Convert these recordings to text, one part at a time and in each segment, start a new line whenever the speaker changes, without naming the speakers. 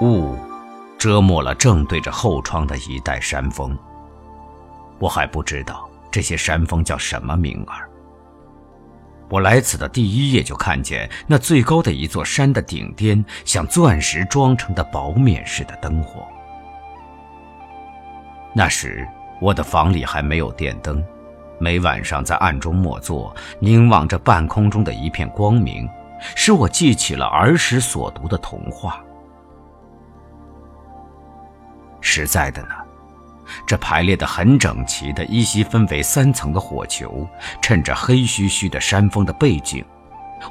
雾遮没了正对着后窗的一带山峰。我还不知道这些山峰叫什么名儿。我来此的第一夜就看见那最高的一座山的顶巅，像钻石装成的薄面似的灯火。那时我的房里还没有电灯，每晚上在暗中默坐，凝望着半空中的一片光明，使我记起了儿时所读的童话。实在的呢。这排列的很整齐的、依稀分为三层的火球，趁着黑黢黢的山峰的背景，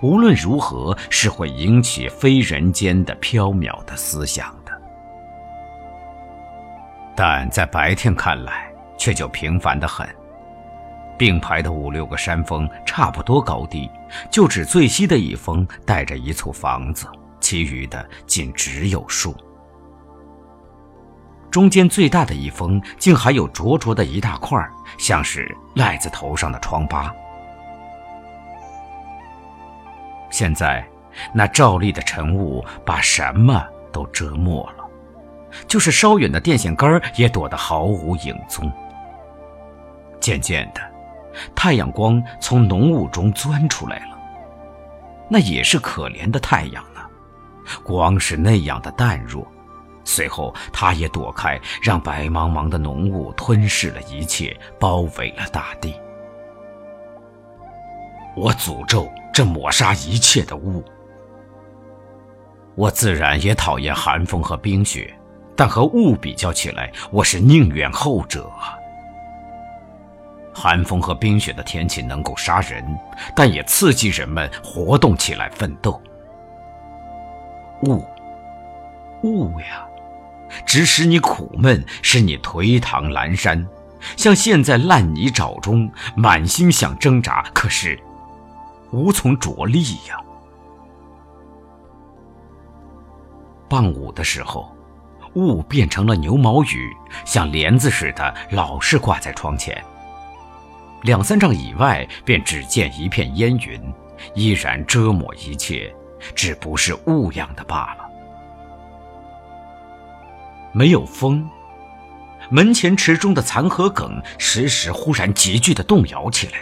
无论如何是会引起非人间的缥缈的思想的。但在白天看来，却就平凡的很。并排的五六个山峰差不多高低，就只最西的一峰带着一簇房子，其余的仅只有树。中间最大的一封，竟还有灼灼的一大块，像是癞子头上的疮疤。现在，那照例的晨雾把什么都遮没了，就是稍远的电线杆也躲得毫无影踪。渐渐的，太阳光从浓雾中钻出来了，那也是可怜的太阳呢，光是那样的淡弱。随后，他也躲开，让白茫茫的浓雾吞噬了一切，包围了大地。我诅咒这抹杀一切的雾。我自然也讨厌寒风和冰雪，但和雾比较起来，我是宁愿后者。寒风和冰雪的天气能够杀人，但也刺激人们活动起来奋斗。雾，雾呀！只使你苦闷，使你颓唐阑珊，像陷在烂泥沼中，满心想挣扎，可是无从着力呀。傍午的时候，雾变成了牛毛雨，像帘子似的，老是挂在窗前。两三丈以外，便只见一片烟云，依然遮抹一切，只不是雾样的罢了。没有风，门前池中的残荷梗时时忽然急剧的动摇起来，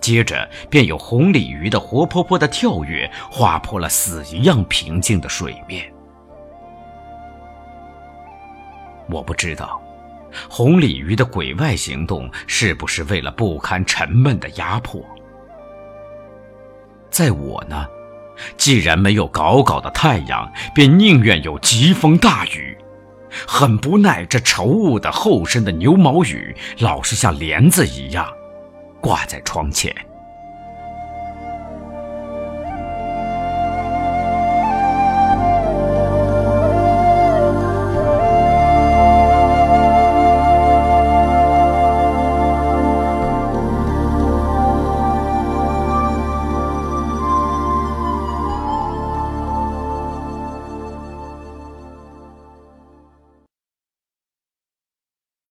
接着便有红鲤鱼的活泼泼的跳跃，划破了死一样平静的水面。我不知道，红鲤鱼的鬼外行动是不是为了不堪沉闷的压迫。在我呢，既然没有搞搞的太阳，便宁愿有疾风大雨。很不耐这稠雾的厚身的牛毛雨，老是像帘子一样挂在窗前。